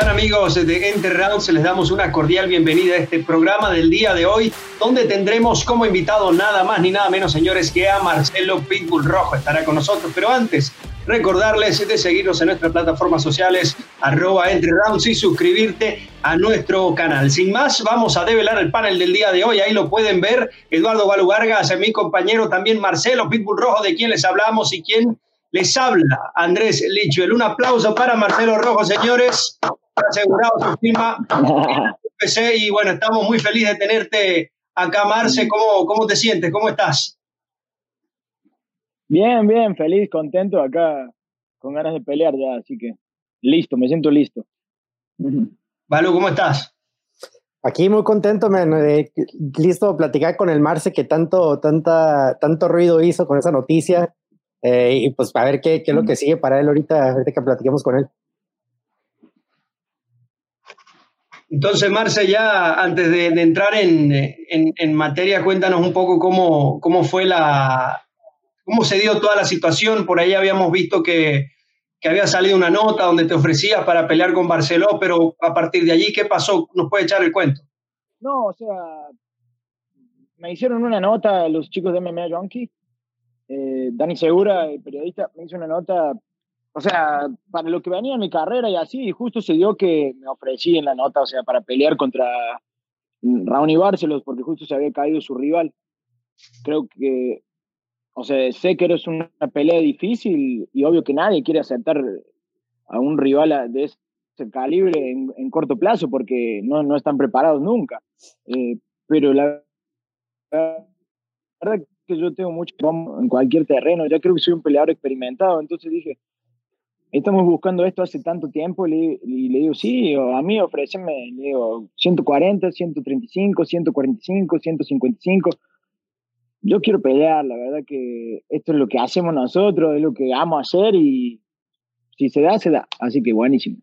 Hola amigos de Enter Rounds, les damos una cordial bienvenida a este programa del día de hoy, donde tendremos como invitado nada más ni nada menos, señores, que a Marcelo Pitbull Rojo. Estará con nosotros, pero antes, recordarles de seguirnos en nuestras plataformas sociales, arroba Entre Rounds y suscribirte a nuestro canal. Sin más, vamos a develar el panel del día de hoy. Ahí lo pueden ver. Eduardo Valugargas, mi compañero también Marcelo Pitbull Rojo, de quien les hablamos y quien les habla, Andrés Lichuel. Un aplauso para Marcelo Rojo, señores asegurado su firma y bueno, estamos muy felices de tenerte acá, Marce. ¿Cómo, ¿Cómo te sientes? ¿Cómo estás? Bien, bien, feliz, contento acá, con ganas de pelear ya, así que listo, me siento listo. Valo, ¿cómo estás? Aquí muy contento, man, eh, listo a platicar con el Marce que tanto, tanta, tanto ruido hizo con esa noticia. Eh, y pues a ver qué, qué es lo que sigue para él ahorita, ahorita que platiquemos con él. Entonces, Marce, ya antes de, entrar en, materia, cuéntanos un poco cómo, cómo fue la, cómo se dio toda la situación. Por ahí habíamos visto que, había salido una nota donde te ofrecías para pelear con Barceló, pero a partir de allí, ¿qué pasó? ¿Nos puede echar el cuento? No, o sea, me hicieron una nota los chicos de MMA Junkie. Eh, Dani Segura, el periodista, me hizo una nota o sea, para lo que venía en mi carrera y así, justo se dio que me ofrecí en la nota, o sea, para pelear contra Raúl y Barcelos, porque justo se había caído su rival. Creo que, o sea, sé que eres una pelea difícil y obvio que nadie quiere aceptar a un rival de ese calibre en, corto plazo, porque no, no están preparados nunca. Eh, pero la verdad que yo tengo mucho en cualquier terreno, ya creo que soy un peleador experimentado, entonces dije, estamos buscando esto hace tanto tiempo y le, digo, sí, a mí ofréceme, le digo, 140, 135, 145, 155. Yo quiero pelear, la verdad que esto es lo que hacemos nosotros, es lo que amo hacer y si se da, se da. Así que buenísimo.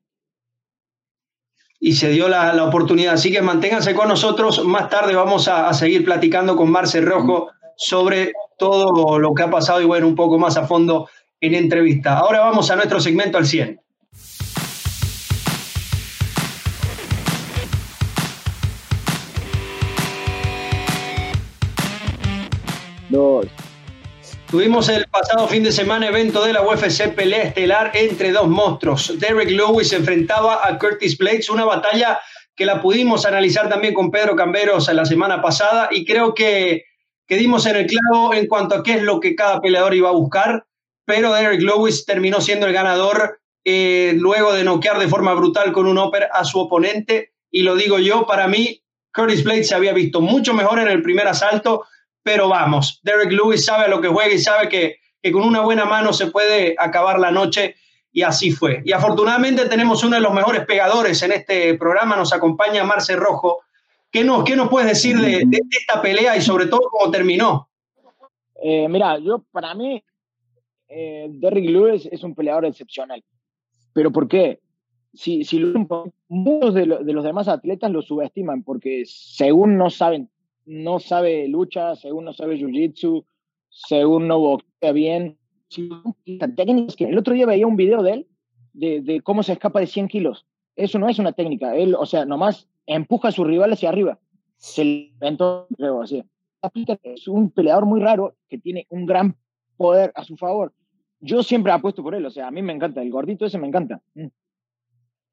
Y se dio la, la oportunidad, así que manténganse con nosotros. Más tarde vamos a, a seguir platicando con Marce Rojo sobre todo lo que ha pasado y bueno, un poco más a fondo en entrevista. Ahora vamos a nuestro segmento al 100. Tuvimos el pasado fin de semana evento de la UFC pelea estelar entre dos monstruos. Derek Lewis enfrentaba a Curtis Blades, una batalla que la pudimos analizar también con Pedro Camberos la semana pasada y creo que, que dimos en el clavo en cuanto a qué es lo que cada peleador iba a buscar pero Derek Lewis terminó siendo el ganador eh, luego de noquear de forma brutal con un upper a su oponente. Y lo digo yo, para mí, Curtis Blades se había visto mucho mejor en el primer asalto, pero vamos, Derek Lewis sabe a lo que juega y sabe que, que con una buena mano se puede acabar la noche y así fue. Y afortunadamente tenemos uno de los mejores pegadores en este programa, nos acompaña Marce Rojo. ¿Qué nos, qué nos puedes decir de, esta pelea y sobre todo cómo terminó? Eh, mira, yo para mí eh, Derrick Lewis es un peleador excepcional. ¿Pero por qué? Si, si muchos de, de, los demás atletas lo subestiman porque según no saben, no sabe lucha, según no sabe jiu-jitsu, según no boxea bien. Que el otro día veía un video de él de, de, cómo se escapa de 100 kilos. Eso no es una técnica. Él, o sea, nomás empuja a su rival hacia arriba. Se. Es un peleador muy raro que tiene un gran poder a su favor. Yo siempre apuesto por él, o sea, a mí me encanta, el gordito ese me encanta. Mm.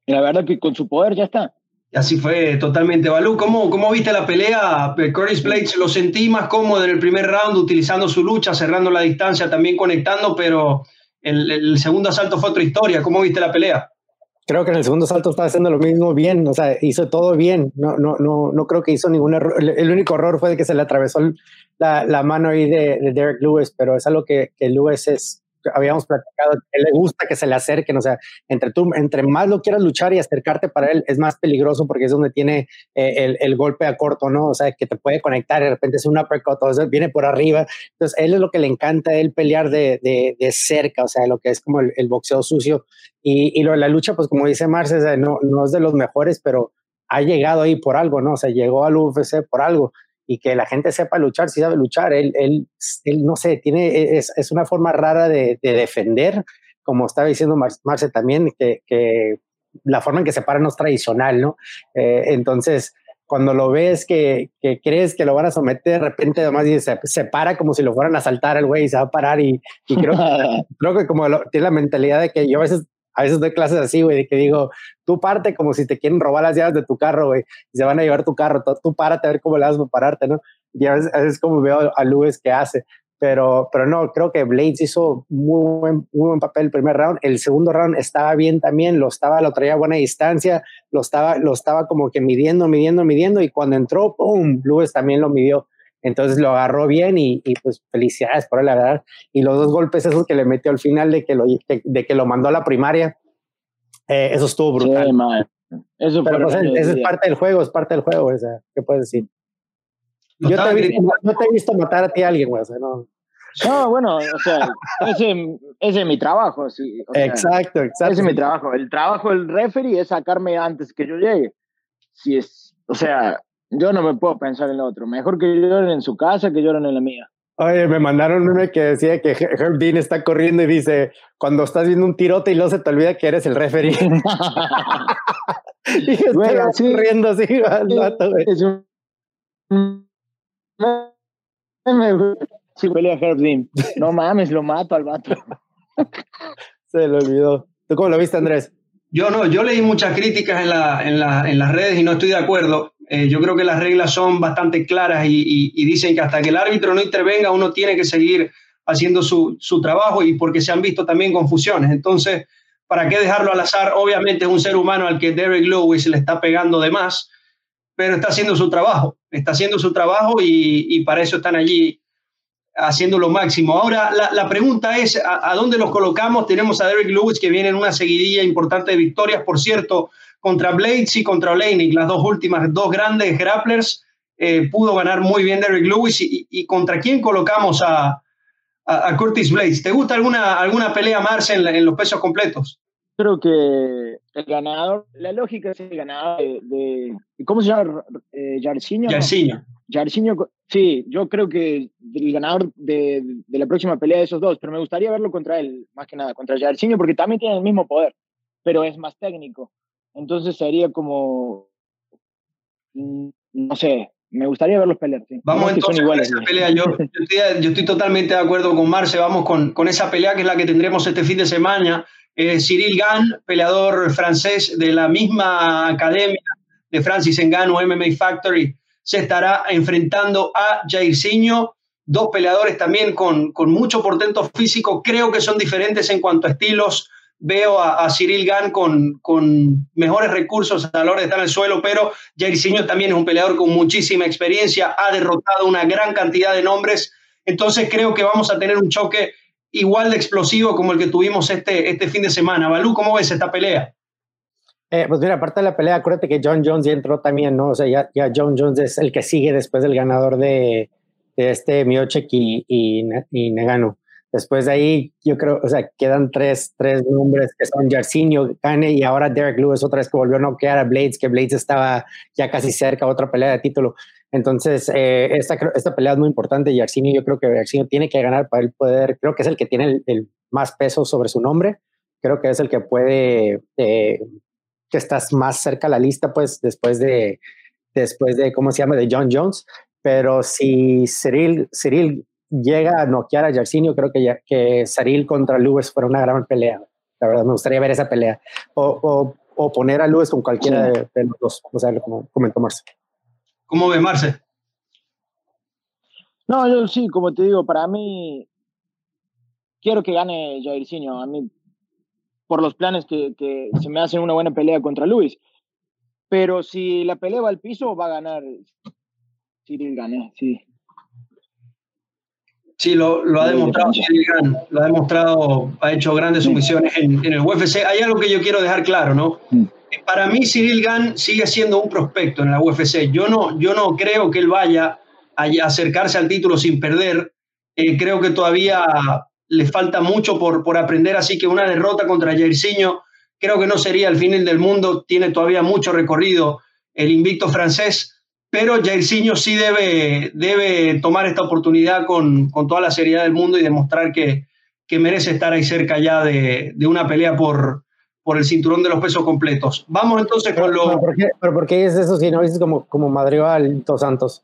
Y la verdad que con su poder ya está. Así fue totalmente. Balú, ¿cómo, ¿cómo viste la pelea? Curtis Blades lo sentí más cómodo en el primer round, utilizando su lucha, cerrando la distancia, también conectando, pero el, el segundo asalto fue otra historia. ¿Cómo viste la pelea? creo que en el segundo salto estaba haciendo lo mismo bien, o sea, hizo todo bien. No, no, no, no creo que hizo ningún error. El, único error fue que se le atravesó la, la mano ahí de, de, Derek Lewis, pero es algo que, que Lewis es, habíamos platicado, que le gusta que se le acerquen, o sea, entre tú, entre más lo quieras luchar y acercarte para él, es más peligroso porque es donde tiene eh, el, el, golpe a corto, ¿no? O sea, que te puede conectar de repente es un uppercut, o sea, viene por arriba. Entonces, él es lo que le encanta él pelear de, de, de, cerca, o sea, lo que es como el, boxeo sucio. Y, y lo de la lucha, pues como dice Marce, no, no es de los mejores, pero ha llegado ahí por algo, ¿no? O sea, llegó al UFC por algo y que la gente sepa luchar, si sabe luchar. Él, él, él no sé, tiene, es, es una forma rara de, de, defender, como estaba diciendo Marce también, que, que, la forma en que se para no es tradicional, ¿no? Eh, entonces, cuando lo ves que, que, crees que lo van a someter, de repente además se, se para como si lo fueran a saltar el güey y se va a parar y, y creo, creo que como tiene la mentalidad de que yo a veces a veces doy clases así, güey, que digo, tú parte como si te quieren robar las llaves de tu carro, güey, y se van a llevar tu carro, tú, párate a ver cómo le vas a pararte, ¿no? Y a veces, como veo a Luis que hace, pero, pero no, creo que Blades hizo muy buen, muy buen papel el primer round, el segundo round estaba bien también, lo estaba, lo traía a buena distancia, lo estaba, lo estaba como que midiendo, midiendo, midiendo, y cuando entró, ¡pum!, Luis también lo midió, entonces lo agarró bien y, y, pues felicidades por él, la verdad. Y los dos golpes esos que le metió al final de que lo, de, que lo mandó a la primaria, eh, eso estuvo brutal. Sí, eso Pero pues, es parte del juego, es parte del juego, o sea, ¿qué puedes decir? Yo te, visto, no te he visto matar a ti a alguien, güey, o sea, no. No, bueno, o sea, ese, ese es mi trabajo. Sí, exacto, exacto. Ese es mi trabajo. El trabajo del referee es sacarme antes que yo llegue. Si es, o sea, yo no me puedo pensar en lo otro. Mejor que lloren en su casa que lloren en la mía. Oye, me mandaron un meme que decía que Herb Dean está corriendo y dice, cuando estás viendo un tirote y luego se te olvida que eres el referee. y está sí, corriendo así al vato, güey. Es un... Sí, pelea Herb Dean. No mames, lo mato al vato. se le olvidó. ¿Tú cómo lo viste, Andrés? Yo no, yo leí muchas críticas en, la, en, la, en las redes y no estoy de acuerdo. Eh, yo creo que las reglas son bastante claras y, dicen que hasta que el árbitro no intervenga uno tiene que seguir haciendo su, su, trabajo y porque se han visto también confusiones. Entonces, ¿para qué dejarlo al azar? Obviamente es un ser humano al que Derek Lewis le está pegando de más, pero está haciendo su trabajo, está haciendo su trabajo y, y para eso están allí haciendo lo máximo. Ahora, la, la pregunta es, ¿a, dónde los colocamos? Tenemos a Derek Lewis que viene en una seguidilla importante de victorias, por cierto, contra Blades y contra Oleinik, las dos últimas, dos grandes grapplers. Eh, pudo ganar muy bien Derek Lewis y, y contra quién colocamos a, a, Curtis Blades. ¿Te gusta alguna, alguna pelea, Marce, en, en, los pesos completos? Creo que el ganador, la lógica es el ganador de, ¿cómo se llama? Eh, Yarciño. Yarciño, sí, yo creo que el ganador de, de, la próxima pelea de esos dos, pero me gustaría verlo contra él, más que nada, contra Yarciño, porque también tiene el mismo poder, pero es más técnico. Entonces sería como, mm, no sé, me gustaría verlos pelear. Sí. Vamos entonces con esa pelea. Yo, yo, estoy, totalmente de acuerdo con Marce. Vamos con, con, esa pelea que es la que tendremos este fin de semana. Eh, Cyril Gann, peleador francés de la misma academia de Francis Ngannou, MMA Factory, se estará enfrentando a Jairzinho, dos peleadores también con, con mucho portento físico, creo que son diferentes en cuanto a estilos, veo a, Cyril Gann con, con, mejores recursos a la hora de estar en el suelo, pero Jairzinho también es un peleador con muchísima experiencia, ha derrotado una gran cantidad de nombres, entonces creo que vamos a tener un choque igual de explosivo como el que tuvimos este, este fin de semana. Balú, ¿cómo ves esta pelea? Eh, pues mira, aparte de la pelea, acuérdate que John Jones ya entró también, ¿no? O sea, ya, ya John Jones es el que sigue después del ganador de, de este Miochek y, y, y, Negano. Después de ahí, yo creo, o sea, quedan tres, tres nombres que son Jarcinho, Kane y ahora Derek Lewis, otra vez que volvió a noquear a Blades, que Blades estaba ya casi cerca, otra pelea de título. Entonces, eh, esta, esta pelea es muy importante Jarcinho, yo creo que Jarcinho tiene que ganar para él poder, creo que es el que tiene el, más peso sobre su nombre, creo que es el que puede eh, que estás más cerca a la lista, pues después de, después de, ¿cómo se llama?, de John Jones. Pero si Cyril, Cyril llega a noquear a Jarcinho, creo que, ya, que Cyril contra Lewis fuera una gran pelea. La verdad, me gustaría ver esa pelea. O, o, poner a Lewis con cualquiera de, los dos, o sea, como comentó Marce. ¿Cómo ve Marce? No, yo sí, como te digo, para mí quiero que gane Jairzinho. A mí por los planes que, se me hacen una buena pelea contra Luis. Pero si la pelea va al piso, va a ganar Cyril Gané, sí. Sí, lo, lo ha demostrado lo ha demostrado, ha hecho grandes sumisiones en, en, el UFC. Hay algo que yo quiero dejar claro, ¿no? Mm. Para mí, Cyril Gann sigue siendo un prospecto en la UFC. Yo no, yo no creo que él vaya a acercarse al título sin perder. Eh, creo que todavía le falta mucho por, por aprender, así que una derrota contra Jairzinho creo que no sería el fin del mundo. Tiene todavía mucho recorrido el invicto francés pero Jairzinho sí debe, debe tomar esta oportunidad con, con, toda la seriedad del mundo y demostrar que, que merece estar ahí cerca ya de, de, una pelea por, por el cinturón de los pesos completos. Vamos entonces con lo... ¿Pero por qué, es eso si no es como, como Madrigal Dos Santos?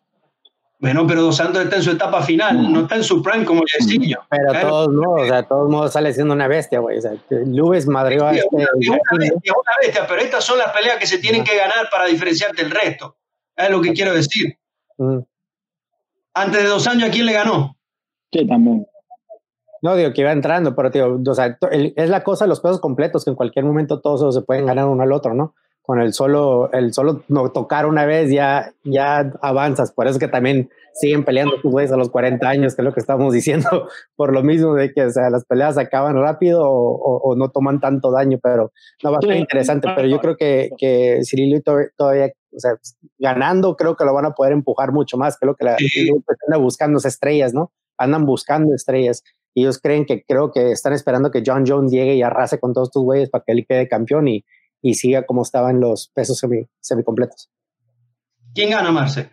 Bueno, pero Dos Santos está en su etapa final, no está en su prime como Jairzinho. Pero a todos modos, o sea, todos modos sale siendo una bestia, güey. O sea, Luis es, una bestia, una bestia, pero estas son las peleas que se tienen que ganar para diferenciarte del resto. Es lo que quiero decir. Mm. Antes de dos años, ¿a quién le ganó? Sí, también. No, digo que iba entrando, pero tío, o sea, es la cosa de los pesos completos, que en cualquier momento todos se pueden ganar uno al otro, ¿no? Con el solo, el solo no tocar una vez ya, ya avanzas. Por eso es que también siguen peleando tus güeyes a los 40 años, que es lo que estamos diciendo, por lo mismo de que o sea, las peleas acaban rápido o, no toman tanto daño, pero no va a ser interesante. Pero yo creo que, que Cirilo todavía o sea, ganando creo que lo van a poder empujar mucho más, lo que la sí. anda buscando estrellas, ¿no? Andan buscando estrellas. Y ellos creen que creo que están esperando que John Jones llegue y arrase con todos tus güeyes para que él quede campeón y, y siga como estaban los pesos semi, semicompletos. ¿Quién gana, Marce?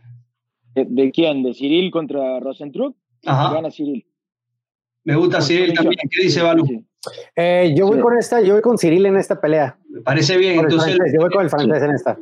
¿De, quién? ¿De Cyril contra Rosentrup? Ajá. Gana Cyril. Me gusta Cyril también. ¿Qué dice Balú? Eh, yo voy con esta, yo voy con Cyril en esta pelea. Me parece bien. Entonces, yo voy con el francés en esta.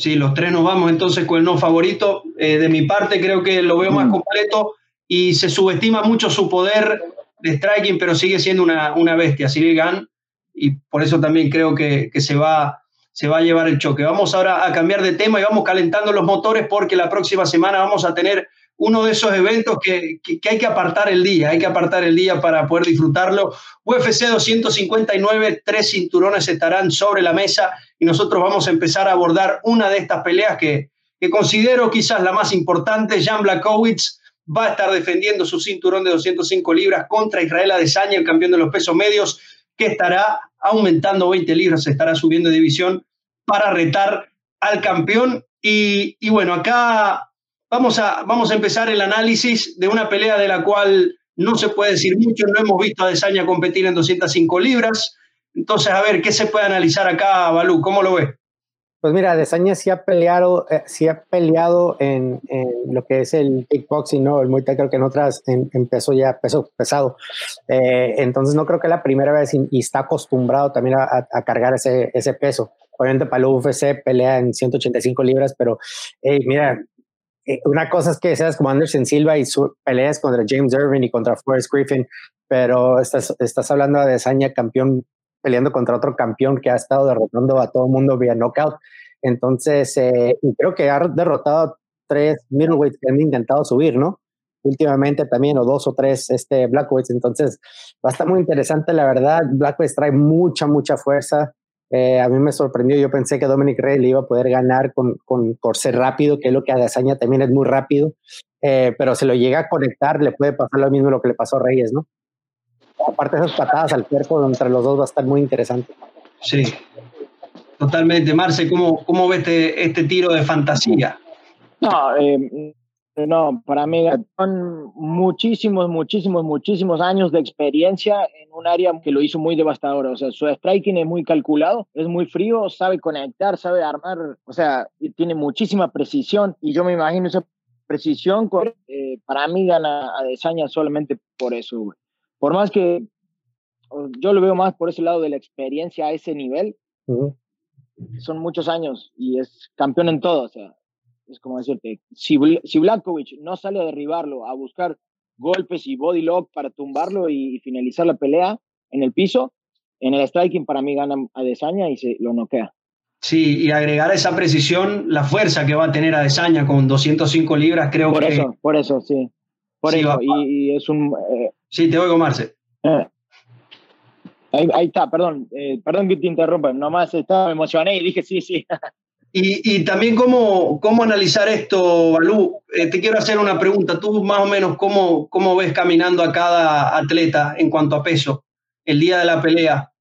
Sí, los tres nos vamos entonces con el no favorito. Eh, de mi parte creo que lo veo más mm. completo y se subestima mucho su poder de striking, pero sigue siendo una, una bestia, Cyril Gann, y por eso también creo que, que, se, va, se va a llevar el choque. Vamos ahora a cambiar de tema y vamos calentando los motores porque la próxima semana vamos a tener uno de esos eventos que, que, hay que apartar el día, hay que apartar el día para poder disfrutarlo. UFC 259, tres cinturones estarán sobre la mesa y nosotros vamos a empezar a abordar una de estas peleas que, que considero quizás la más importante. Jan Blakowicz va a estar defendiendo su cinturón de 205 libras contra Israel Adesanya, el campeón de los pesos medios, que estará aumentando 20 libras, estará subiendo de división para retar al campeón. Y, y bueno, acá Vamos a, vamos a empezar el análisis de una pelea de la cual no se puede decir mucho, no hemos visto a Desaña competir en 205 libras. Entonces, a ver, ¿qué se puede analizar acá, Balú? ¿Cómo lo ve? Pues mira, Desaña sí ha peleado, eh, sí ha peleado en, lo que es el kickboxing, ¿no? El Muay Thai creo que en otras empezó ya peso pesado. Eh, entonces no creo que la primera vez y, está acostumbrado también a, cargar ese, ese peso. Obviamente para el UFC pelea en 185 libras, pero mira, eh, una cosa es que seas como Anderson Silva y su, peleas contra James Irving y contra Forrest Griffin, pero estás, estás hablando de Saña campeón peleando contra otro campeón que ha estado derrotando a todo el mundo vía knockout. Entonces, eh, creo que ha derrotado tres middleweights que han intentado subir, ¿no? Últimamente también, o dos o tres este, blackweights. Entonces, va a estar muy interesante, la verdad. Blackweights trae mucha, mucha fuerza. Eh, a mí me sorprendió, yo pensé que Dominic Reyes le iba a poder ganar con, con, por ser rápido, que es lo que Adesanya también es muy rápido, eh, pero se lo llega a conectar, le puede pasar lo mismo lo que le pasó a Reyes, ¿no? Aparte de esas patadas al cuerpo entre los dos va a estar muy interesante. Sí, totalmente. Marce, ¿cómo, cómo ves este, este tiro de fantasía? No, eh, no, para mí son muchísimos, muchísimos, muchísimos años de experiencia en un área que lo hizo muy devastador. O sea, su striking es muy calculado, es muy frío, sabe conectar, sabe armar, o sea, tiene muchísima precisión. Y yo me imagino esa precisión, eh, para mí gana a Desaña solamente por eso. Por más que yo lo veo más por ese lado de la experiencia a ese nivel. Son muchos años y es campeón en todo. O sea, es como decirte, si, si no sale a derribarlo, a buscar golpes y body lock para tumbarlo y, finalizar la pelea en el piso, en el striking para mí gana a Desaña y se lo noquea. Sí, y agregar a esa precisión la fuerza que va a tener a Desaña con 205 libras, creo por que... Eso, por eso, sí. Por eso, y, es un... Eh, sí, te oigo, Marce. Eh, Ahí, está, perdón, eh, perdón que te interrumpa, nomás estaba, me emocioné y dije sí, sí. Y, también cómo, cómo analizar esto, Balú. Eh, te quiero hacer una pregunta. Tú más o menos cómo, cómo ves caminando a cada atleta en cuanto a peso el día de la pelea.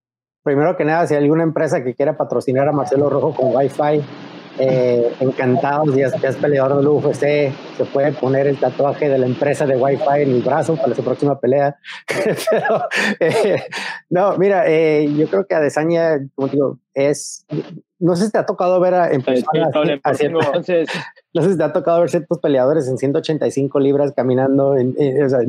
Primero que nada, si hay alguna empresa que quiera patrocinar a Marcelo Rojo con Wi-Fi, eh, encantados, ya, es peleador del UFC, se puede poner el tatuaje de la empresa de Wi-Fi en el brazo para su próxima pelea. Pero, eh, no, mira, eh, yo creo que Adesanya, como digo, es, no sé si te ha tocado ver a, en entonces... no sé si te ha tocado ver ciertos peleadores en 185 libras caminando en,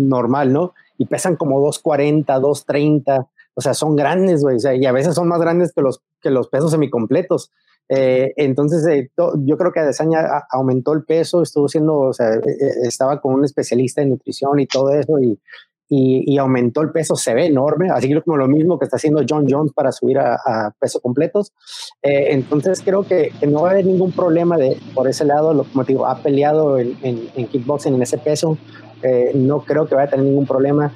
normal, ¿no? Y pesan como 240, 230, o sea, son grandes, güey, y a veces son más grandes que los, que los pesos semicompletos. Eh, entonces, eh, yo creo que Adesanya aumentó el peso, estuvo siendo, o sea, eh, estaba con un especialista en nutrición y todo eso, y, y, aumentó el peso, se ve enorme, así como lo mismo que está haciendo John Jones para subir a, a peso completos. entonces, creo que, no va a haber ningún problema de, por ese lado, lo, como te digo, ha peleado en, en, kickboxing en ese peso, no creo que vaya a tener ningún problema.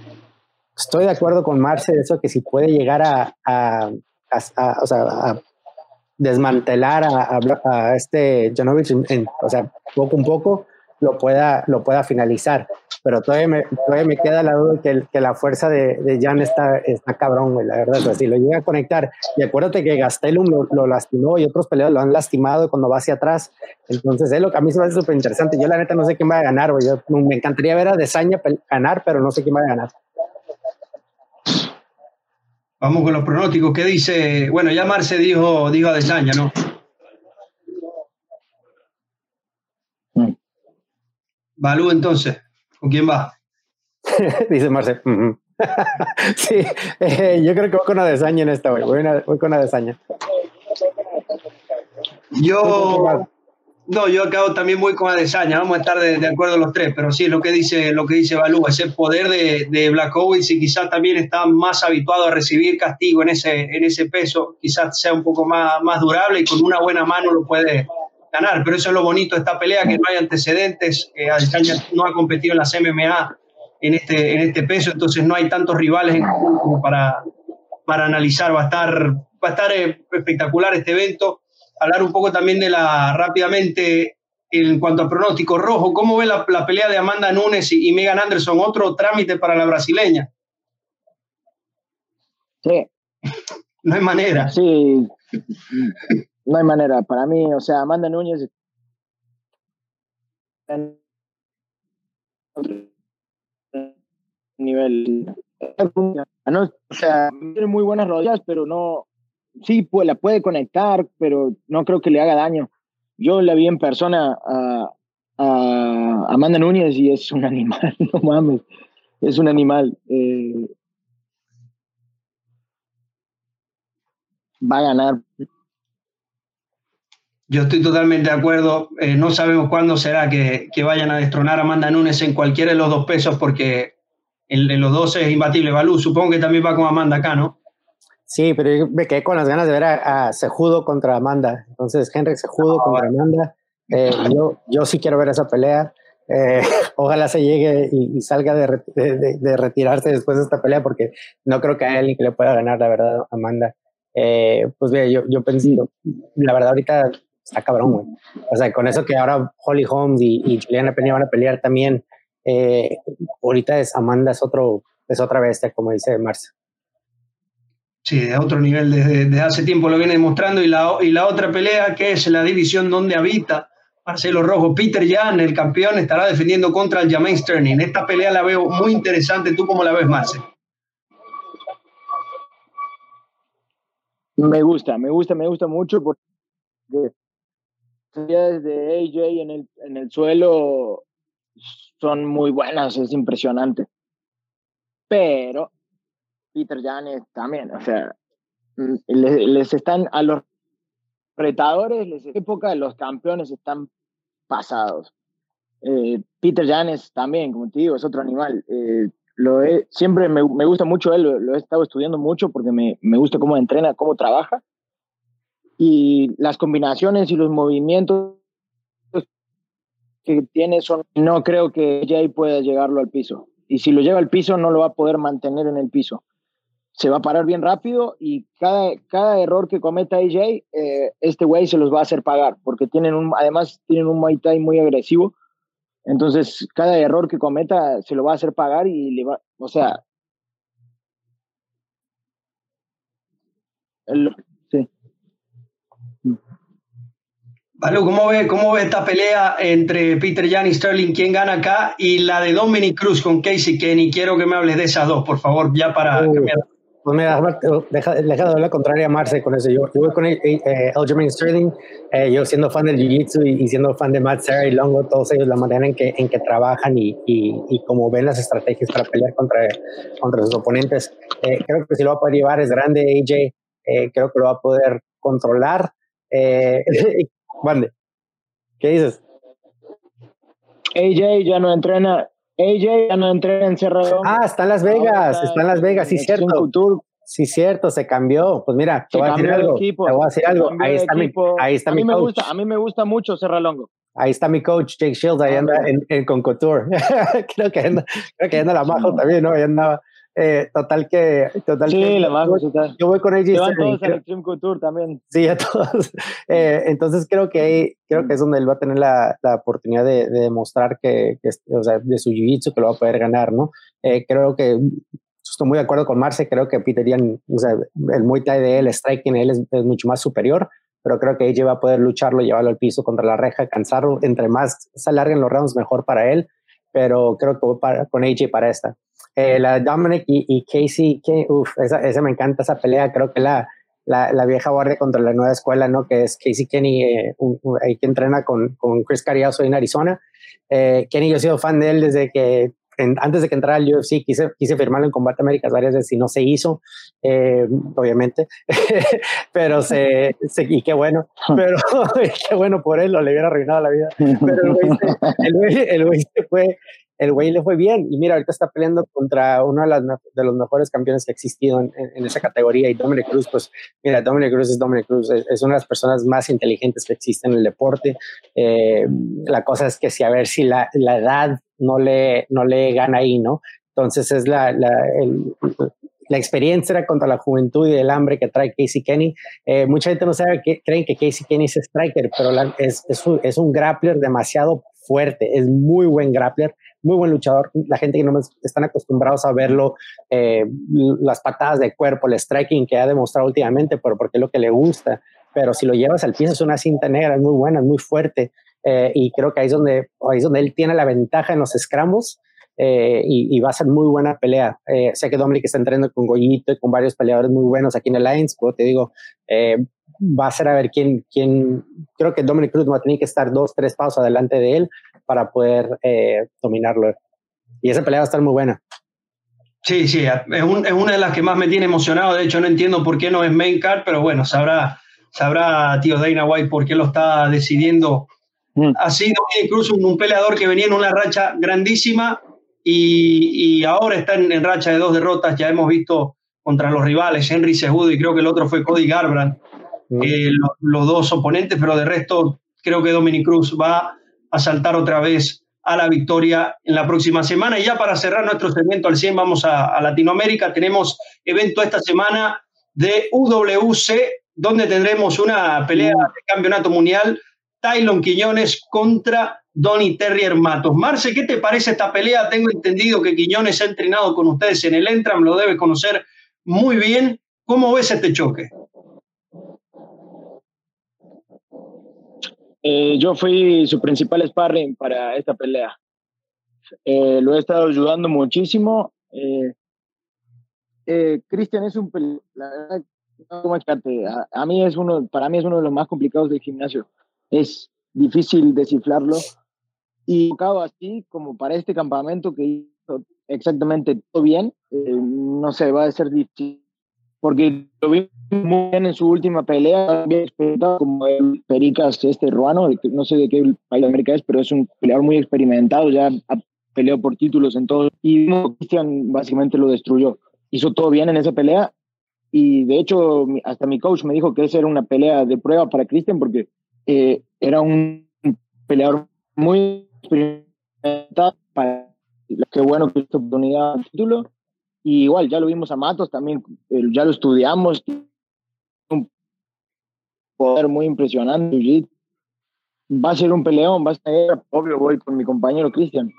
Estoy de acuerdo con Marce de eso, que si puede llegar a, a, a, o sea, a desmantelar a, a, este Janovic, en, o sea, poco a poco lo pueda, lo pueda finalizar. Pero todavía me, todavía me queda la duda que, que la fuerza de, de, Jan está, está cabrón, güey, la verdad. O si lo llega a conectar, y acuérdate que Gastelum lo, lo, lastimó y otros peleadores lo han lastimado cuando va hacia atrás. Entonces, es lo que a mí se me hace súper interesante. Yo, la neta, no sé quién va a ganar, güey. me encantaría ver a Desaña ganar, pero no sé quién va a ganar. Vamos con los pronósticos. ¿Qué dice? Bueno, ya Marce dijo, dijo a Desaña, ¿no? Mm. Balú, entonces, ¿con quién va? dice Marce. sí, eh, yo creo que voy con Adesaña en esta, Voy, voy con Adesaña. Yo, no, yo acabo también muy con Adesanya, vamos a estar de, acuerdo los tres, pero sí, lo que dice, lo que dice Balú, ese poder de, de Blackovic y quizás también está más habituado a recibir castigo en ese, en ese peso, quizás sea un poco más, más durable y con una buena mano lo puede ganar, pero eso es lo bonito de esta pelea, que no hay antecedentes, que Adesanya no ha competido en las MMA en este, en este peso, entonces no hay tantos rivales como para, para analizar, va a estar, va a estar eh, espectacular este evento hablar un poco también de la, rápidamente, en cuanto a pronóstico rojo, ¿cómo ve la, pelea de Amanda Nunes y, Megan Anderson? Otro trámite para la brasileña. Sí. no hay manera. Sí, no hay manera. Para mí, o sea, Amanda Núñez nivel o sea tiene muy buenas rodillas pero no sí, pues, la puede conectar, pero no creo que le haga daño. Yo la vi en persona a, Amanda Núñez y es un animal, no mames, es un animal. Eh, va a ganar. Yo estoy totalmente de acuerdo. Eh, no sabemos cuándo será que, vayan a destronar a Amanda Núñez en cualquiera de los dos pesos, porque en, los dos es imbatible. Balú, supongo que también va con Amanda acá, ¿no? Sí, pero yo me quedé con las ganas de ver a, Sejudo contra Amanda. Entonces, Henrik Sejudo ah, contra Amanda. Eh, yo, yo sí quiero ver esa pelea. Eh, ojalá se llegue y, salga de, de, retirarse después de esta pelea, porque no creo que haya alguien que le pueda ganar, la verdad, Amanda. Eh, pues ve, yo, yo pensé, la verdad, ahorita está cabrón, güey. O sea, con eso que ahora Holly Holmes y, y Juliana Peña van a pelear también, ahorita es Amanda, es, otro, es otra bestia, como dice Marcia. Sí, de otro nivel, desde, hace tiempo lo viene demostrando. Y la, y la otra pelea, que es la división donde habita Marcelo Rojo, Peter Jan, el campeón, estará defendiendo contra el Jermaine Sterling. Esta pelea la veo muy interesante. ¿Tú cómo la ves, Marcel? Me gusta, me gusta, me gusta mucho porque desde AJ en el, en el suelo son muy buenas, es impresionante. Pero Peter Janes también, o sea, mm, les, están a los retadores, les época, los campeones están pasados. Eh, Peter Janes también, como te digo, es otro animal. Eh, lo siempre me, me, gusta mucho él, lo, he estado estudiando mucho porque me, me, gusta cómo entrena, cómo trabaja. Y las combinaciones y los movimientos que tiene son, no creo que Jay pueda llegarlo al piso. Y si lo lleva al piso, no lo va a poder mantener en el piso. Se va a parar bien rápido y cada, cada error que cometa AJ, eh, este güey se los va a hacer pagar, porque tienen un, además tienen un Muay Thai muy agresivo. Entonces, cada error que cometa se lo va a hacer pagar y le va, o sea, sí. Vale, ¿cómo ve, ¿cómo ve esta pelea entre Peter Jan y Sterling? ¿Quién gana acá? Y la de Dominic Cruz con Casey Kenny. Quiero que me hables de esas dos, por favor, ya para uh, cambiar. Pues mira, deja, deja de la contraria a Marce con eso. Yo, yo voy con el, eh, Sterling, eh, yo siendo fan del Jiu-Jitsu y, siendo fan de Matt Serra y Longo, todos ellos, la manera en que, en que trabajan y, y, y como ven las estrategias para pelear contra, contra sus oponentes. Eh, creo que si lo va a poder llevar es grande AJ, creo que lo va a poder controlar. Mande. ¿Qué dices? AJ ya no entrena AJ ya no entré en Cerro Ah, está en Las Vegas, está, en Las Vegas, sí, cierto. Sí, cierto, se cambió. Pues mira, te voy a decir algo. te voy a decir algo. Ahí está, mi, ahí está a mí Me gusta, a mí me gusta mucho Cerro Longo. Ahí está mi coach, Jake Shields, ahí ah, anda en, en Concotour. creo, que anda, creo que anda la Majo también, ¿no? Ahí andaba. Eh, total que. Total sí, que, la Majo, Yo voy con AJ Sterling. todos al Extreme Couture también. Sí, a todos. Eh, entonces creo que ahí, creo que es donde él va a tener la, la oportunidad de, de demostrar que, que, o sea, de su jiu-jitsu que lo va a poder ganar, ¿no? Eh, creo que estoy muy de acuerdo con Marce, creo que Peter Ian, o sea, el Muay Thai de él, el striking de él es, es, mucho más superior, pero creo que AJ va a poder lucharlo, llevarlo al piso contra la reja, cansarlo, entre más se alarguen los rounds mejor para él, pero creo que voy para, con AJ para esta. Eh, la Dominic y, y Casey, que, uf, esa, esa, me encanta esa pelea, creo que la, la, la, vieja guardia contra la nueva escuela, ¿no? Que es Casey Kenny, eh, un, un, que entrena con, con Chris Cariaso en Arizona. Eh, Kenny, yo he sido fan de él desde que en, antes de que entrara al UFC quise, quise firmarlo en Combate Américas varias veces y no se hizo, eh, obviamente, pero se, se, y qué bueno, pero qué bueno por él, o le hubiera arruinado la vida, pero el güey, el güey, el güey se fue, el güey le fue bien y mira, ahorita está peleando contra uno de, los mejores campeones que ha existido en, esa categoría y Dominic Cruz, pues mira, Dominic Cruz es Dominic Cruz, es, una de las personas más inteligentes que existen en el deporte. Eh, la cosa es que si a ver si la, la edad no le, no le gana ahí, ¿no? Entonces es la, la, la experiencia contra la juventud y el hambre que trae Casey Kenny. Eh, mucha gente no sabe que creen que Casey Kenny es striker, pero es, es, un, es un grappler demasiado fuerte, es muy buen grappler, muy buen luchador. La gente que no están acostumbrados a verlo, eh, las patadas de cuerpo, el striking que ha demostrado últimamente, pero porque es lo que le gusta. Pero si lo llevas al piso es una cinta negra, es muy buena, es muy fuerte. Eh, y creo que ahí es, donde, ahí es donde él tiene la ventaja en los scrambos. Eh, y, y, va a ser muy buena pelea. Eh, sé que Dominic está entrenando con Goyito y con varios peleadores muy buenos aquí en el Lions, pero te digo, eh, va a ser a ver quién, quién, creo que Dominic Cruz va a tener que estar dos, tres pasos adelante de él para poder eh, dominarlo. Y esa pelea va a estar muy buena. Sí, sí, es, un, es, una de las que más me tiene emocionado. De hecho, no entiendo por qué no es main card, pero bueno, sabrá, sabrá tío Dana White por qué lo está decidiendo mm. así. Dominic Cruz, un, un, peleador que venía en una racha grandísima y, y ahora está en, en, racha de dos derrotas. Ya hemos visto contra los rivales, Henry Cejudo y creo que el otro fue Cody Garbrandt, mm. eh, lo, los dos oponentes, pero de resto creo que Dominic Cruz va a saltar otra vez a la victoria en la próxima semana. Y ya para cerrar nuestro segmento al 100, vamos a, a Latinoamérica. Tenemos evento esta semana de UWC, donde tendremos una pelea de campeonato mundial. Tylon Quiñones contra Donny Terrier Matos. Marce, ¿qué te parece esta pelea? Tengo entendido que Quiñones ha entrenado con ustedes en el Entram, lo debes conocer muy bien. ¿Cómo ves este choque? Eh, yo fui su principal sparring para esta pelea. Eh, lo he estado ayudando muchísimo. Eh, eh Cristian es un la verdad, a, a, mí es uno, para mí es uno de los más complicados del gimnasio. Es difícil descifrarlo y tocado así como para este campamento que hizo exactamente todo bien, eh, no sé, va a ser difícil. Porque lo vi muy bien en su última pelea, bien experimentado como el Pericas este ruano, no sé de qué país de América es, pero es un peleador muy experimentado, ya ha peleado por títulos en todo. Y Cristian básicamente lo destruyó. Hizo todo bien en esa pelea y de hecho hasta mi coach me dijo que esa era una pelea de prueba para Cristian porque eh, era un peleador muy experimentado para qué bueno que esta oportunidad título Y igual, ya lo vimos a Matos, también ya lo estudiamos. Un poder muy impresionante. Va a ser un peleón, va a ser, obvio, voy con mi compañero Cristian.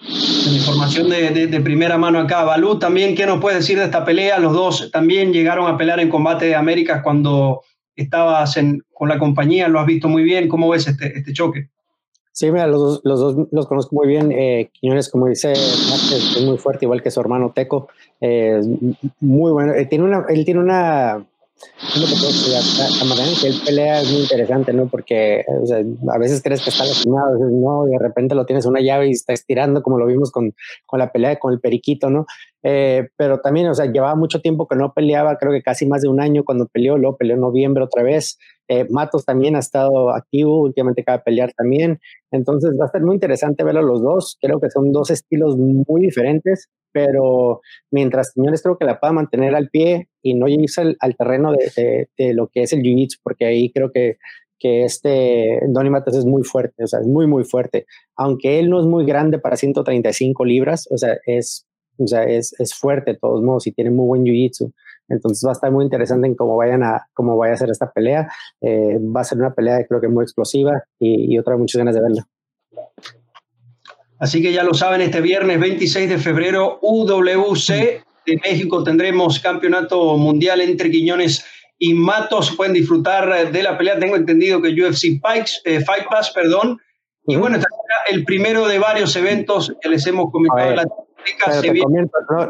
Información de, de, primera mano acá. Balú, también, ¿qué nos puedes decir de esta pelea? Los dos también llegaron a pelear en combate de Américas cuando estabas con la compañía, lo has visto muy bien. ¿Cómo ves este, este choque? Sí, mira, los dos, los dos los conozco muy bien. Eh, Quiñones, como dice, es muy fuerte, igual que su hermano Teco. Eh, muy bueno. Eh, tiene una, él tiene una la, manera que él pelea es muy interesante, ¿no? Porque a veces crees que está lastimado, a veces no, y de repente lo tienes una llave y está estirando, como lo vimos con, con la pelea con el Periquito, ¿no? Eh, pero también, o sea, llevaba mucho tiempo que no peleaba, creo que casi más de un año cuando peleó, luego peleó en noviembre otra vez. Eh, Matos también ha estado activo, últimamente acaba de pelear también. Entonces va a ser muy interesante verlo los dos. Creo que son dos estilos muy diferentes, pero mientras Quiñones creo que la pueda mantener al pie y no irse al, terreno de, de, lo que es el jiu-jitsu, porque ahí creo que que este Donny Matos es muy fuerte, o sea, es muy, muy fuerte. Aunque él no es muy grande para 135 libras, o sea, es o sea, es, es fuerte de todos modos y tiene muy buen jiu-jitsu. Entonces va a estar muy interesante en cómo vayan a, cómo vaya a ser esta pelea. Eh, va a ser una pelea creo que muy explosiva y, y otra muchas ganas de verla. Así que ya lo saben, este viernes 26 de febrero, UWC de México tendremos campeonato mundial entre Quiñones y Matos. Pueden disfrutar de la pelea. Tengo entendido que UFC Pikes, eh, Fight Pass, perdón. Y bueno, este el primero de varios eventos que les hemos comentado la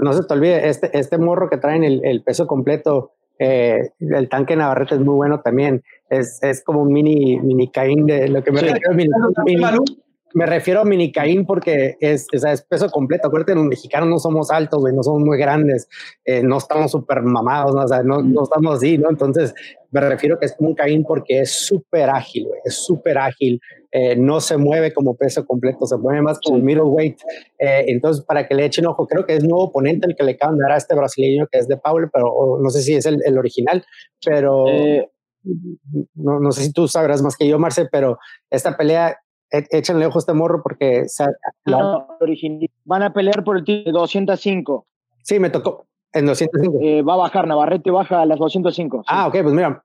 no, se te olvide, este, este morro que traen el, el peso completo, eh, el tanque Navarrete es muy bueno también. Es, es como un mini, mini Caín de lo que me refiero. Mini, me refiero a mini Caín porque es, es peso completo. Acuérdate, los mexicanos no somos altos, no somos muy grandes, eh, no estamos súper mamados, ¿no? O sea, no, no, estamos así, ¿no? Entonces, me refiero que es como un Caín porque es súper ágil, es súper ágil. Eh, no se mueve como peso completo, se mueve más como middleweight. Eh, entonces, para que le echen ojo, creo que es nuevo oponente el que le acaban de dar a este brasileño que es de Paul, pero no sé si es el, el original, pero eh, no, no, sé si tú sabrás más que yo, Marce, pero esta pelea, échenle ojo a este morro porque la, van a pelear por el título 205. Sí, me tocó. En 205. va a bajar, Navarrete baja a las 205. Ah, ok, pues mira.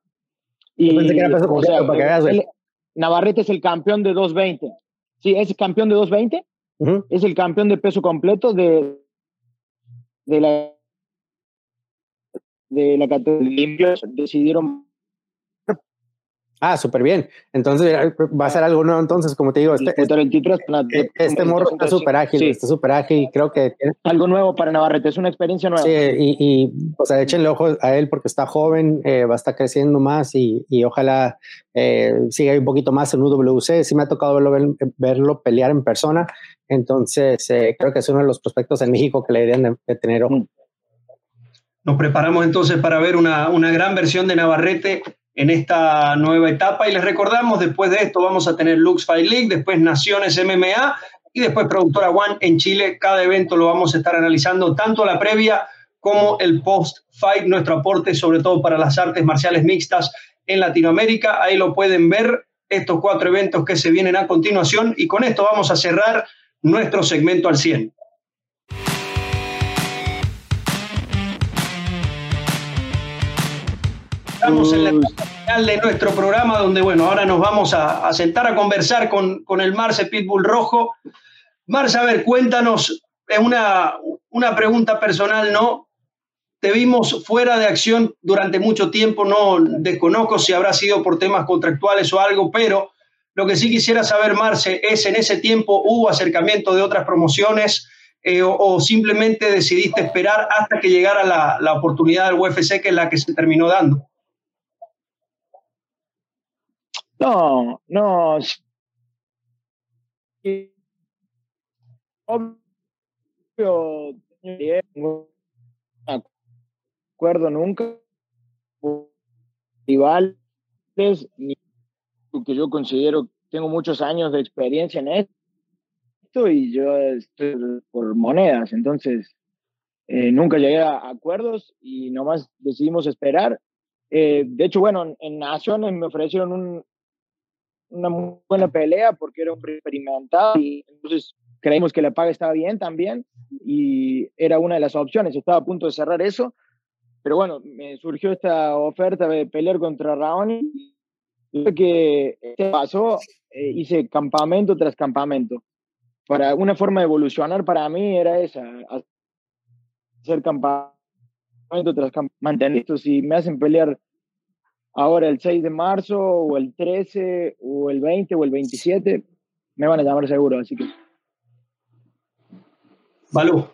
Y, pensé que era peso completo, para que veas, Navarrete es el campeón de 220. Sí, es campeón de 220. Es el campeón de peso completo de, de la de la categoría. Decidieron Ah, súper bien. Entonces va a ser algo nuevo. Entonces, como te digo, este, este, este morro está súper ágil, está súper ágil y creo que algo nuevo para Navarrete, es una experiencia nueva. Sí, y, y o sea, échenle ojo a él porque está joven, eh, va a estar creciendo más y, y ojalá eh, siga un poquito más en UWC. Sí me ha tocado verlo, verlo pelear en persona, entonces eh, creo que es uno de los prospectos en México que le deberían de, tener ojo. Nos preparamos entonces para ver una, una gran versión de Navarrete en esta nueva etapa. Y les recordamos, después de esto vamos a tener Lux Fight League, después Naciones MMA y después Productora One en Chile. Cada evento lo vamos a estar analizando, tanto la previa como el post-fight, nuestro aporte sobre todo para las artes marciales mixtas en Latinoamérica. Ahí lo pueden ver, estos cuatro eventos que se vienen a continuación. Y con esto vamos a cerrar nuestro segmento al 100. Estamos en la de nuestro programa donde, bueno, ahora nos vamos a, sentar a conversar con, con, el Marce Pitbull Rojo. Marce, a ver, cuéntanos, es una, una pregunta personal, ¿no? Te vimos fuera de acción durante mucho tiempo, no desconozco si habrá sido por temas contractuales o algo, pero lo que sí quisiera saber, Marce, es en ese tiempo hubo acercamiento de otras promociones eh, o, simplemente decidiste esperar hasta que llegara la, la oportunidad del UFC, que es la que se terminó dando. No, no. Obvio, no acuerdo nunca rivales ni que yo considero tengo muchos años de experiencia en esto y yo estoy por monedas, entonces eh, nunca llegué a acuerdos y nomás decidimos esperar. Eh, de hecho, bueno, en Naciones me ofrecieron un, una muy buena pelea porque era un experimentado y entonces creímos que la paga estaba bien también y era una de las opciones. Estaba a punto de cerrar eso, pero bueno, me surgió esta oferta de pelear contra Raoni. que este pasó, eh, hice campamento tras campamento. Para una forma de evolucionar para mí era esa, hacer campamento tras campamento. Mantener si me hacen pelear ahora el 6 de marzo o el 13 o el 20 o el 27, me van a llamar seguro, así que. Balú.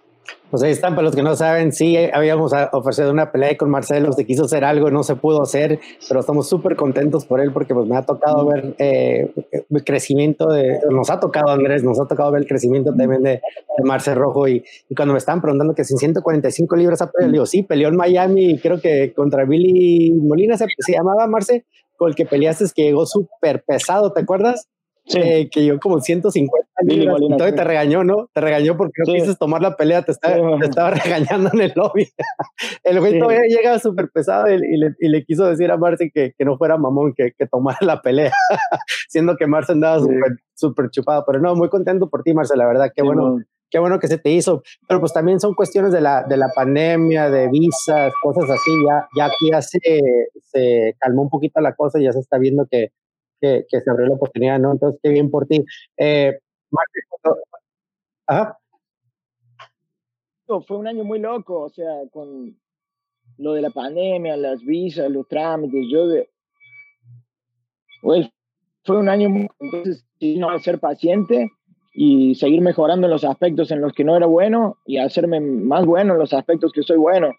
Pues ahí están, para los que no saben, sí, habíamos ofrecido una pelea con Marcelo, se quiso hacer algo, no se pudo hacer, pero estamos súper contentos por él porque pues me ha tocado ver eh, el crecimiento de, nos ha tocado Andrés, nos ha tocado ver el crecimiento también de, de Marce Rojo y, y, cuando me estaban preguntando que si 145 libras ha peleado, sí, peleó en Miami creo que contra Billy Molina se, se llamaba Marce, con el que peleaste es que llegó súper pesado, ¿te acuerdas? Sí. que yo como 150 libras, y todo te regañó, ¿no? Te regañó porque no sí. quisiste tomar la pelea, te estaba, te estaba regañando en el lobby. el güey todavía llega súper pesado y, y, le, y, le, quiso decir a Marce que, que no fuera mamón, que, que tomara la pelea, siendo que Marce andaba súper súper chupado. Pero no, muy contento por ti, Marce, la verdad, qué bueno. Qué bueno que se te hizo, pero pues también son cuestiones de la, de la pandemia, de visas, cosas así. Ya, ya aquí ya se, se calmó un poquito la cosa y ya se está viendo que, que, se abrió la oportunidad, ¿no? Entonces, qué bien por ti. Eh, Marcos, Ajá. Fue un año muy loco, o sea, con lo de la pandemia, las visas, los trámites, yo. Pues, fue un año muy... Entonces, no, ser paciente y seguir mejorando en los aspectos en los que no era bueno y hacerme más bueno en los aspectos que soy bueno.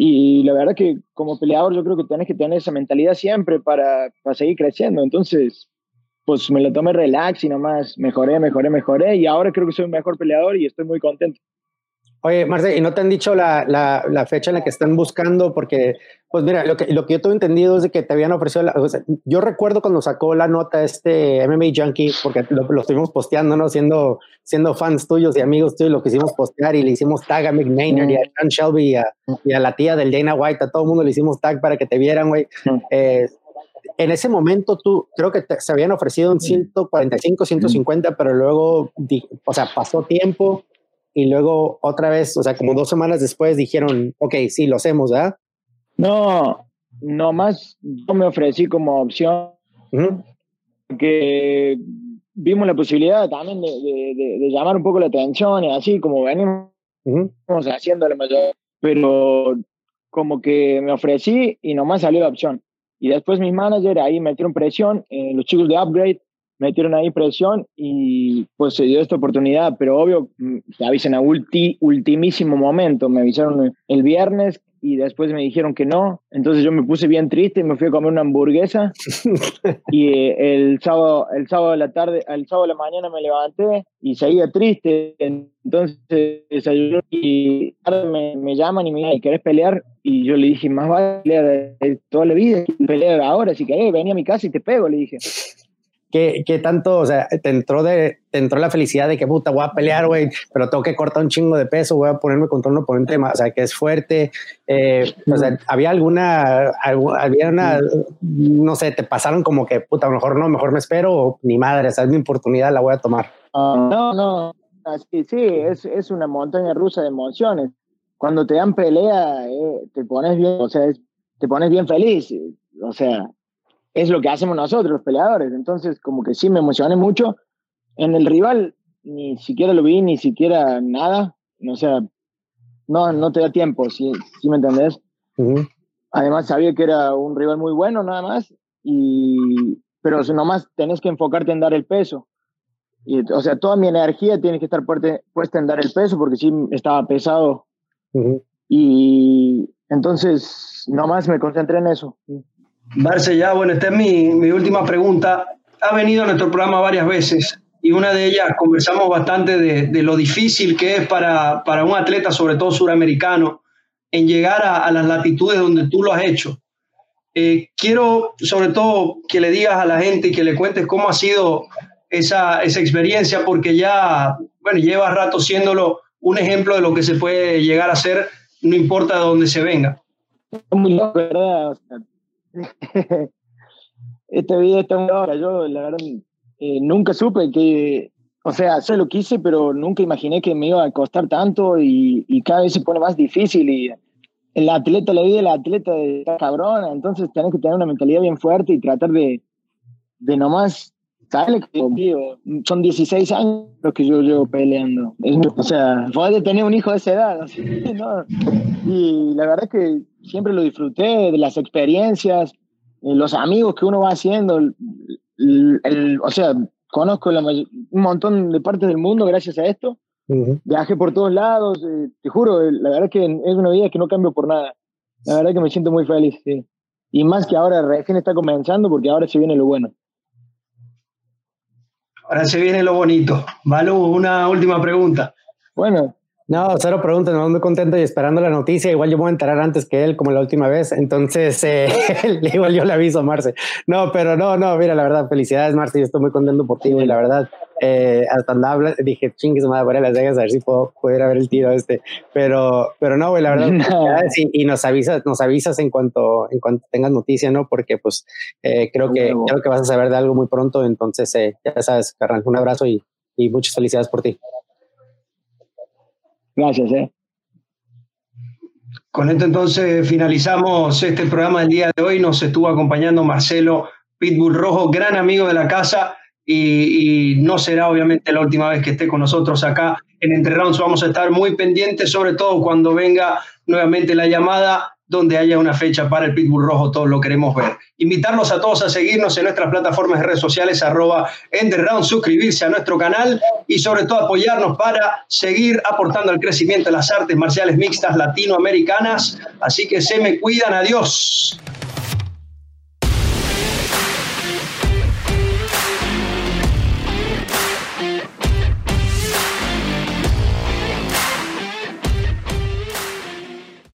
Y la verdad que como peleador yo creo que tenés que tener esa mentalidad siempre para, para seguir creciendo. Entonces, pues me lo tomé relax y nomás mejoré, mejoré, mejoré. Y ahora creo que soy un mejor peleador y estoy muy contento. Oye, Marce, ¿y no te han dicho la, la, la, fecha en la que están buscando? Porque, pues mira, lo que, lo que yo tengo entendido es de que te habían ofrecido, la, o sea, yo recuerdo cuando sacó la nota este MMA Junkie, porque lo, lo, estuvimos posteando, ¿no? Siendo, siendo fans tuyos y amigos tuyos, lo quisimos postear y le hicimos tag a Mick Maynard mm. y a Sean Shelby y a, y a, la tía del Dana White, a todo el mundo le hicimos tag para que te vieran, güey. Mm. Eh, en ese momento tú, creo que te, se habían ofrecido un 145, 150, mm. pero luego, o sea, pasó tiempo y luego otra vez, o sea, como dos semanas después dijeron, ok, sí, lo hacemos, ¿verdad? No, nomás yo me ofrecí como opción, uh -huh. que vimos la posibilidad también de, de, de, de, llamar un poco la atención y así como venimos uh -huh. haciendo la mayor, pero como que me ofrecí y nomás salió la opción. Y después mis managers ahí metieron presión, eh, los chicos de Upgrade metieron ahí presión y pues se dio esta oportunidad, pero obvio, te avisan a ulti, ultimísimo momento, me avisaron el viernes y después me dijeron que no, entonces yo me puse bien triste y me fui a comer una hamburguesa. Y eh, el sábado el sábado de la tarde, el sábado de la mañana me levanté y seguía triste, entonces desayuné y me, me llaman y me dicen, ¿querés pelear? Y yo le dije, más vale pelear toda la vida, pelear ahora, si querés, vení a mi casa y te pego, le dije. ¿Qué, ¿Qué, tanto, o sea, te entró, de, te entró la felicidad de que puta, voy a pelear, güey, pero tengo que cortar un chingo de peso, voy a ponerme contra un oponente más, o sea, que es fuerte. Eh, o sea, había alguna, había una, no sé, te pasaron como que, puta, a lo mejor no, mejor me espero, o ni madre, esa es mi oportunidad, la voy a tomar. Uh, no, no, sí, sí, es, es una montaña rusa de emociones. Cuando te dan pelea, eh, te pones bien, o sea, es, te pones bien feliz, o sea, es lo que hacemos nosotros, los peleadores. Entonces, como que sí me emocioné mucho. En el rival ni siquiera lo vi, ni siquiera nada. O sea, no, no te da tiempo, si ¿sí, me entendés? Uh -huh. Además, sabía que era un rival muy bueno, nada más. Y, pero nomás tenés que enfocarte en dar el peso. Y, o sea, toda mi energía tiene que estar puesta en dar el peso, porque sí estaba pesado. Uh -huh. Y entonces, nomás me concentré en eso. Marce, ya, bueno, esta es mi, mi, última pregunta. Ha venido a nuestro programa varias veces y una de ellas conversamos bastante de, de lo difícil que es para, para, un atleta, sobre todo suramericano, en llegar a, a, las latitudes donde tú lo has hecho. Eh, quiero, sobre todo, que le digas a la gente y que le cuentes cómo ha sido esa, esa experiencia, porque ya, bueno, lleva rato siéndolo un ejemplo de lo que se puede llegar a hacer, no importa de dónde se venga. Muy loco, ¿verdad? esta vida está ahora. Yo, la verdad, eh, nunca supe que, o sea, sé lo quise, pero nunca imaginé que me iba a costar tanto y, y cada vez se pone más difícil y el atleta, la vida del atleta está cabrona, entonces tenés que tener una mentalidad bien fuerte y tratar de, de nomás, ¿sabes Son 16 años los que yo llevo peleando. o sea, de tener un hijo de esa edad. ¿no? Y la verdad es que siempre lo disfruté de las experiencias, eh, los amigos que uno va haciendo. El, o sea, conozco un montón de partes del mundo gracias a esto. Viajé por todos lados, eh, te juro, eh, la verdad es que es una vida que no cambio por nada. La verdad es que me siento muy feliz, sí. Y más que ahora recién está comenzando porque ahora se viene lo bueno. Ahora se viene lo bonito. Malu, una última pregunta. Bueno, no, cero preguntas, me muy contento y esperando la noticia. Igual yo voy a enterar antes que él, como la última vez. Entonces, eh, igual yo le aviso a Marce. No, pero no, no, mira, la verdad, felicidades, Marce. Yo estoy muy contento por ti. Y la verdad, eh, hasta andaba, dije, chingues, madre, voy a Las Vegas a ver si puedo, poder ver el tiro este. Pero, pero no, güey, la verdad, y, y, nos avisas, nos avisas en cuanto, en cuanto tengas noticia, ¿no? Porque, pues, eh, creo que, creo que vas a saber de algo muy pronto. Entonces, eh, ya sabes, carnal, un abrazo y, y muchas felicidades por ti. Gracias, eh. Con esto entonces finalizamos este programa del día de hoy. Nos estuvo acompañando Marcelo Pitbull Rojo, gran amigo de la casa y, no será obviamente la última vez que esté con nosotros acá en Entre Rounds. Vamos a estar muy pendientes, sobre todo cuando venga nuevamente la llamada donde haya una fecha para el Pitbull Rojo, todos lo queremos ver. Invitarlos a todos a seguirnos en nuestras plataformas de redes sociales, arroba Round, suscribirse a nuestro canal y sobre todo apoyarnos para seguir aportando al crecimiento de las artes marciales mixtas latinoamericanas. Así que se me cuidan, adiós.